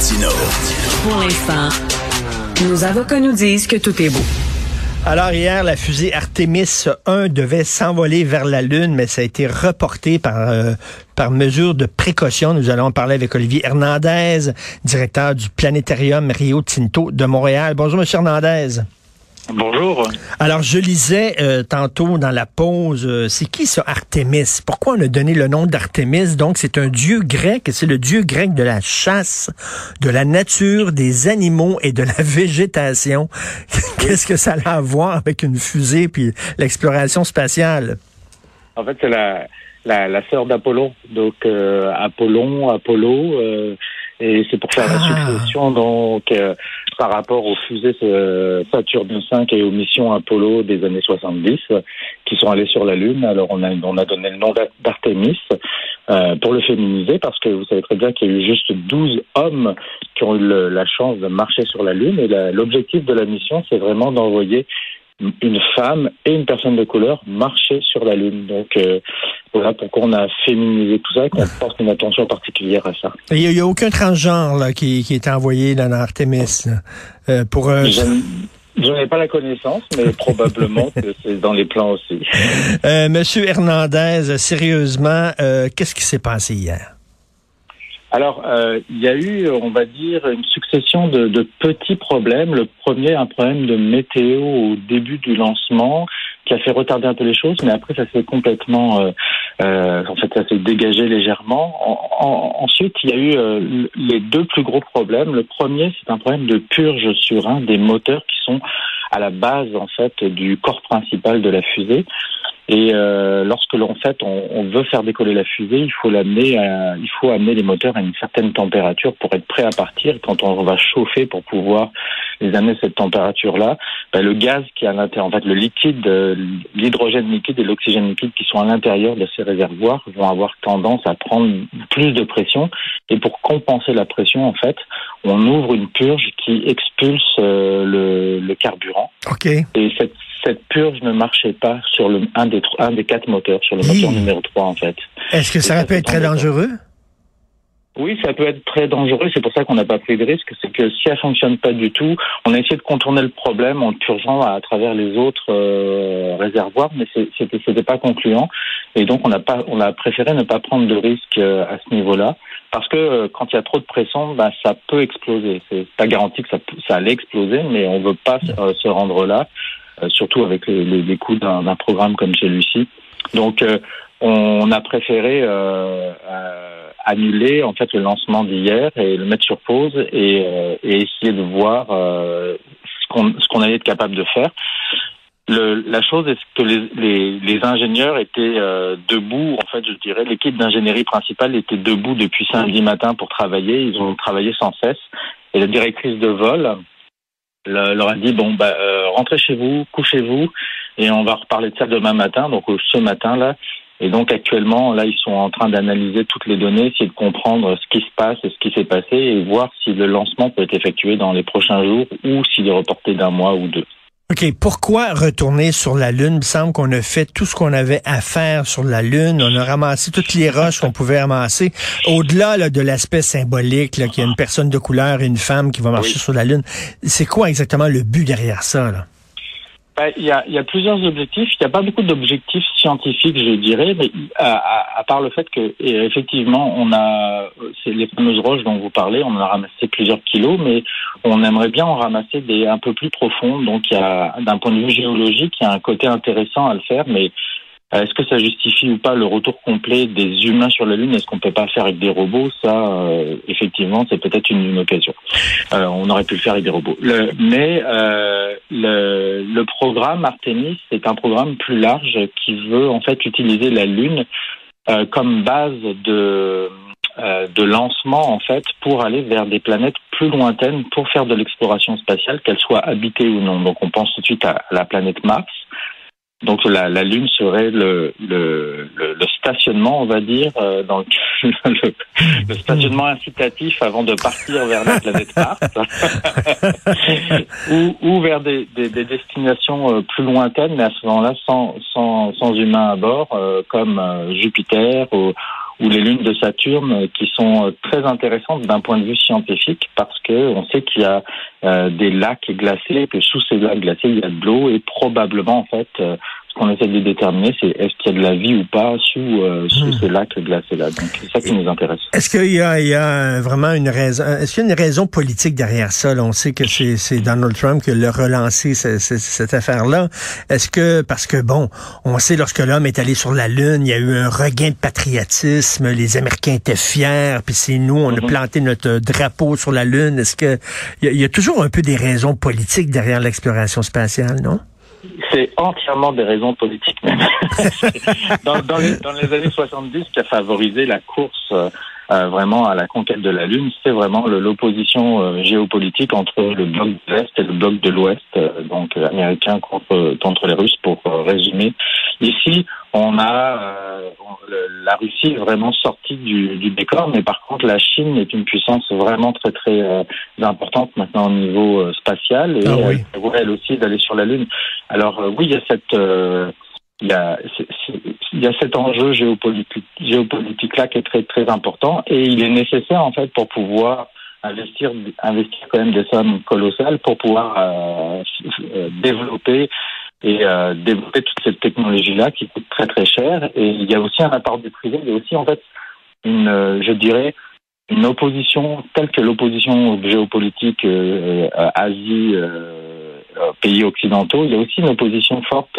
Martino. Pour l'instant, nos avocats nous disent que tout est beau. Alors hier, la fusée Artemis 1 devait s'envoler vers la Lune, mais ça a été reporté par, euh, par mesure de précaution. Nous allons en parler avec Olivier Hernandez, directeur du planétarium Rio Tinto de Montréal. Bonjour, Monsieur Hernandez. Bonjour. Alors, je lisais euh, tantôt dans la pause, euh, c'est qui ce Artémis? Pourquoi on a donné le nom d'Artémis? Donc, c'est un dieu grec, c'est le dieu grec de la chasse, de la nature, des animaux et de la végétation. Qu'est-ce que ça a à voir avec une fusée puis l'exploration spatiale? En fait, c'est la, la, la sœur d'Apollon. Donc, euh, Apollon, Apollo, et c'est pour faire la Ah. succession, donc, euh, par rapport aux fusées euh, Saturne 5 et aux missions Apollo des années 70 euh, qui sont allées sur la Lune. Alors, on a, on a donné le nom d'Ar- d'Artemis euh, pour le féminiser parce que vous savez très bien qu'il y a eu juste 12 hommes qui ont eu la chance de marcher sur la Lune. Et l'objectif de la mission, c'est vraiment d'envoyer une femme et une personne de couleur marcher sur la Lune. Donc euh, voilà pourquoi on a féminisé tout ça et qu'on porte une attention particulière à ça. Il n'y a, aucun transgenre là, qui, qui est envoyé dans Artemis là, euh, pour... euh, Je je n'ai pas la connaissance, mais probablement que c'est dans les plans aussi. Euh, Monsieur Hernandez, sérieusement, euh, qu'est-ce qui s'est passé hier? Alors, euh, il y a eu, on va dire, une succession de, de petits problèmes. Le premier, un problème de météo au début du lancement qui a fait retarder un peu les choses, mais après ça s'est complètement, euh, euh, en fait, ça s'est dégagé légèrement. En- en- ensuite, il y a eu euh, les deux plus gros problèmes. Le premier, c'est un problème de purge sur un des moteurs qui sont à la base en fait du corps principal de la fusée. Et euh, lorsque l'on fait, on, on veut faire décoller la fusée, il faut l'amener, à- il faut amener les moteurs à une certaine température pour être prêt à partir. Quand on va chauffer pour pouvoir les amener à cette température-là, ben, le gaz qui est à l'intérieur, en fait, le liquide, euh, l'hydrogène liquide et l'oxygène liquide qui sont à l'intérieur de ces réservoirs vont avoir tendance à prendre plus de pression. Et pour compenser la pression, en fait, on ouvre une purge qui expulse euh, le, le carburant. OK. Et cette purge ne marchait pas sur le, un, des, tro- un des quatre moteurs, sur le moteur numéro 3 en fait. Est-ce que ça c'est être très dangereux? Oui, ça peut être très dangereux, c'est pour ça qu'on n'a pas pris de risque, c'est que si elle fonctionne pas du tout, on a essayé de contourner le problème en purgeant à, travers les autres euh, réservoirs, mais c'était c'était pas concluant, et donc on a pas, on a préféré ne pas prendre de risque euh, à ce niveau-là, parce que euh, quand il y a trop de pression, bah, ça peut exploser. C'est pas garanti que ça, peut- ça allait exploser, mais on veut pas se rendre là, surtout avec les, coûts d'un programme comme celui-ci. Donc euh, on a préféré euh, euh, annuler en fait le lancement d'hier et le mettre sur pause et, euh, essayer de voir euh, ce qu'on allait être capable de faire. La chose est que les, ingénieurs étaient euh, debout, en fait, je dirais, l'équipe d'ingénierie principale était debout depuis samedi matin pour travailler. Ils ont travaillé sans cesse. Et la directrice de vol le- leur a dit bon, bah, euh, rentrez chez vous, couchez-vous, et on va reparler de ça demain matin. Donc euh, ce matin là. Et donc actuellement, là, ils sont en train d'analyser toutes les données, essayer de comprendre ce qui se passe et ce qui s'est passé, et voir si le lancement peut être effectué dans les prochains jours ou s'il est reporté d'un mois ou deux. OK. Pourquoi retourner sur la Lune? Il me semble qu'on a fait tout ce qu'on avait à faire sur la Lune. On a ramassé toutes les roches qu'on pouvait ramasser. Au-delà là, de l'aspect symbolique, là, qu'il y a une personne de couleur et une femme qui va marcher Oui. sur la Lune, c'est quoi exactement le but derrière ça? Là? Ben, Il y, a, plusieurs objectifs. Il n'y a pas beaucoup d'objectifs scientifiques, je dirais, mais à, part le fait que effectivement, on a c'est les fameuses roches dont vous parlez, on en a ramassé plusieurs kilos, mais on aimerait bien en ramasser des un peu plus profondes. Donc, d'un point de vue géologique, il y a un côté intéressant à le faire, mais euh, est-ce que ça justifie ou pas le retour complet des humains sur la Lune? Est-ce qu'on peut pas le faire avec des robots? Ça, euh, effectivement, c'est peut-être une, occasion. Euh, on aurait pu le faire avec des robots. Mais le, le programme Artemis, c'est un programme plus large qui veut en fait utiliser la Lune euh, comme base de euh, de lancement en fait pour aller vers des planètes plus lointaines pour faire de l'exploration spatiale, qu'elle soit habitée ou non. Donc on pense tout de suite à la planète Mars. Donc la, la Lune serait le, le, le, le stationnement, on va dire, euh, dans le, le, stationnement incitatif avant de partir vers la planète Mars, ou, ou vers des, des, des destinations euh, plus lointaines, mais à ce moment-là sans, sans, sans humains à bord, euh, comme euh, Jupiter ou, ou les lunes de Saturne qui sont très intéressantes d'un point de vue scientifique parce que on sait qu'il y a des lacs glacés que sous ces lacs glacés il y a de l'eau et probablement en fait ce qu'on essaie de déterminer, c'est est-ce qu'il y a de la vie ou pas sous, euh, sous hmm. ces lacs glacés-là. Donc, c'est ça qui nous intéresse. Est-ce qu'il y a, il y a vraiment une raison, est-ce qu'il y a une raison politique derrière ça? on sait que c'est Donald Trump qui a relancé cette affaire-là. Est-ce que, parce que bon, on sait lorsque l'homme est allé sur la Lune, il y a eu un regain de patriotisme, les Américains étaient fiers, puis c'est nous, on a mm-hmm. planté notre drapeau sur la Lune. Est-ce que, il y a toujours un peu des raisons politiques derrière l'exploration spatiale, non? C'est entièrement des raisons politiques dans, dans, les, dans, les, années 70, qui a favorisé la course euh, vraiment à la conquête de la Lune, c'est vraiment l'opposition euh, géopolitique entre le bloc de l'Est et le bloc de l'Ouest, euh, donc américain contre, contre les Russes, pour résumer. Ici, on a la Russie est vraiment sortie du, du, décor, mais par contre, la Chine est une puissance vraiment très très importante maintenant au niveau spatial et ah elle elle aussi d'aller sur la Lune. Alors oui, il y a cette il y a, il y a cet enjeu géopolitique, géopolitique là qui est très très important et il est nécessaire en fait pour pouvoir investir investir quand même des sommes colossales pour pouvoir euh, euh, développer et euh, développer toute cette technologie là qui coûte très très cher. Et il y a aussi un apport du privé il y a aussi en fait une je dirais une opposition telle que l'opposition géopolitique Asie pays occidentaux il y a aussi une opposition forte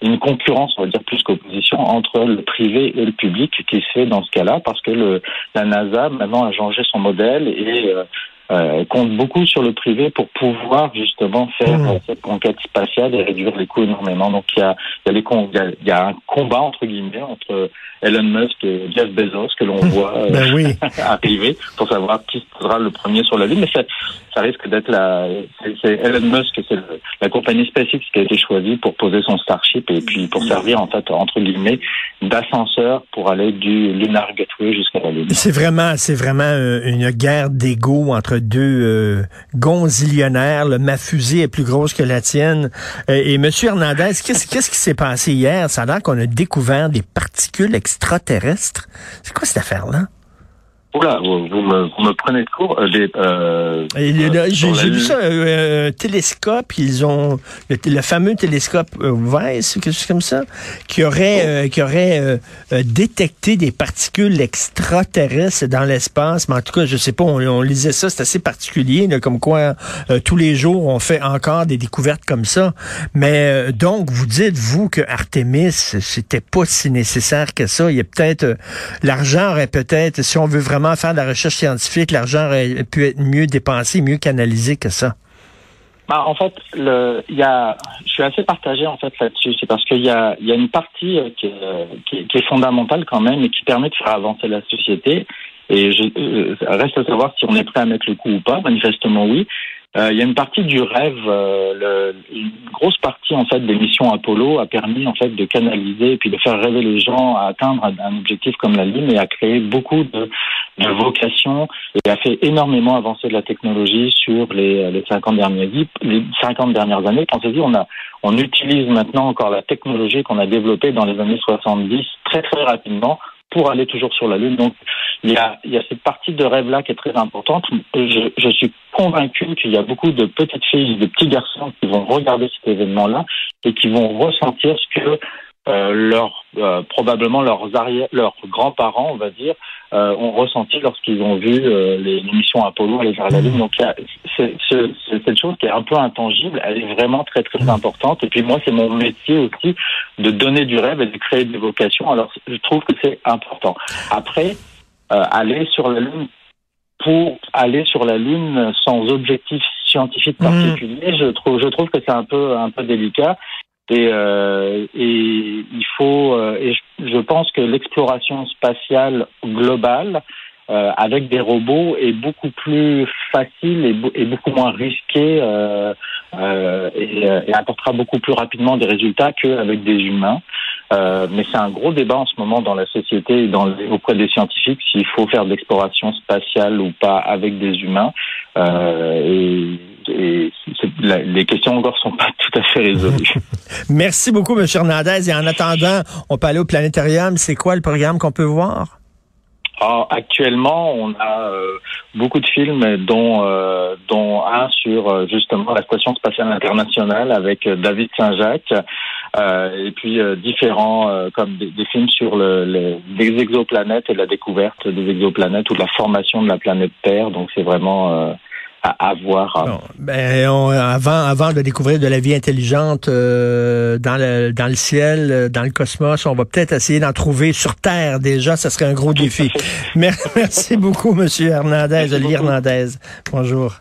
une concurrence, on va dire plus qu'opposition, entre le privé et le public qui se fait dans ce cas-là, parce que le, la NASA maintenant a changé son modèle et euh, euh, compte beaucoup sur le privé pour pouvoir justement faire mmh. cette conquête spatiale et réduire les coûts énormément. Donc il y a, il y a, les, il y a, il y a un combat entre guillemets entre Elon Musk et Jeff Bezos que l'on mmh. voit euh, ben oui. arriver pour savoir qui sera le premier sur la Lune. Mais ça, ça risque d'être la, c'est Elon Musk, c'est la compagnie SpaceX qui a été choisie pour poser son Starship et puis pour servir en fait entre guillemets d'ascenseur pour aller du Lunar Gateway jusqu'à la Lune. C'est vraiment, c'est vraiment euh, une guerre d'ego entre deux euh, gonzillionnaires. Ma fusée est plus grosse que la tienne. Euh, et Monsieur Hernandez, qu'est-ce qui s'est passé hier? Ça a l'air qu'on a découvert des particules extraterrestres. C'est quoi cette affaire là Oula, vous, vous, me, vous me prenez de court. Euh, euh, euh J'ai vu ça, euh, un télescope, ils ont le, fameux télescope Weiss, quelque chose comme ça, qui aurait, oh. qui aurait détecté des particules extraterrestres dans l'espace. Mais en tout cas, je sais pas, on, lisait ça, c'est assez particulier, comme quoi tous les jours on fait encore des découvertes comme ça. Mais donc, vous dites vous que Artemis, c'était pas si nécessaire que ça. Il y a peut-être l'argent aurait peut-être, si on veut vraiment faire de la recherche scientifique, l'argent aurait pu être mieux dépensé, mieux canalisé que ça? Bah, en fait, je suis assez partagé en fait là-dessus. C'est parce qu'il y a, une partie euh, qui, est, qui, est fondamentale quand même et qui permet de faire avancer la société. Et je, euh, reste à savoir si on est prêt à mettre le coup ou pas. Manifestement, oui. Euh, il y a une partie du rêve, euh, une grosse partie en fait des missions Apollo a permis en fait de canaliser et puis de faire rêver les gens à atteindre un objectif comme la Lune et a créé beaucoup de, de vocations et a fait énormément avancer de la technologie sur les, les 50 dernières les 50 dernières années. Pensez-y, on a on utilise maintenant encore la technologie qu'on a développée dans les années 70 très très rapidement pour aller toujours sur la Lune. Donc, il y a, il y a cette partie de rêve-là qui est très importante. Je, je suis convaincu qu'il y a beaucoup de petites filles, de petits garçons qui vont regarder cet événement-là et qui vont ressentir ce que euh, leur, euh, probablement leurs arrière, leurs grands-parents, on va dire, euh, ont ressenti lorsqu'ils ont vu euh, les, missions Apollo aller vers la Lune. Donc c'est cette chose qui est un peu intangible, elle est vraiment très très importante. Et puis moi, c'est mon métier aussi de donner du rêve et de créer des vocations. Alors je trouve que c'est important. Après, aller sur la Lune pour aller sur la Lune sans objectif scientifique mmh. particulier, je trouve, je trouve que c'est un peu, un peu délicat. Et, euh, et il faut, euh, et je, pense que l'exploration spatiale globale euh, avec des robots est beaucoup plus facile et, beaucoup moins risquée euh, euh, et, et, apportera beaucoup plus rapidement des résultats qu'avec des humains. mais c'est un gros débat en ce moment dans la société et dans, auprès des scientifiques s'il faut faire de l'exploration spatiale ou pas avec des humains. et et les questions encore sont pas tout à fait résolues. Merci beaucoup, M. Hernandez. Et en attendant, on peut aller au planétarium. C'est quoi le programme qu'on peut voir? Alors, actuellement, on a euh, beaucoup de films, dont euh, dont un sur euh, justement la station spatiale internationale avec David Saint-Jacques, et puis différents comme des, des, films sur le, les exoplanètes et la découverte des exoplanètes ou la formation de la planète Terre. Donc c'est vraiment à, voir. ben, avant, avant de découvrir de la vie intelligente euh, dans, le, dans le ciel, euh, dans le cosmos, on va peut-être essayer d'en trouver sur Terre déjà. Ça serait un gros défi. Merci beaucoup, Monsieur Hernandez, Olivier Hernandez. Bonjour.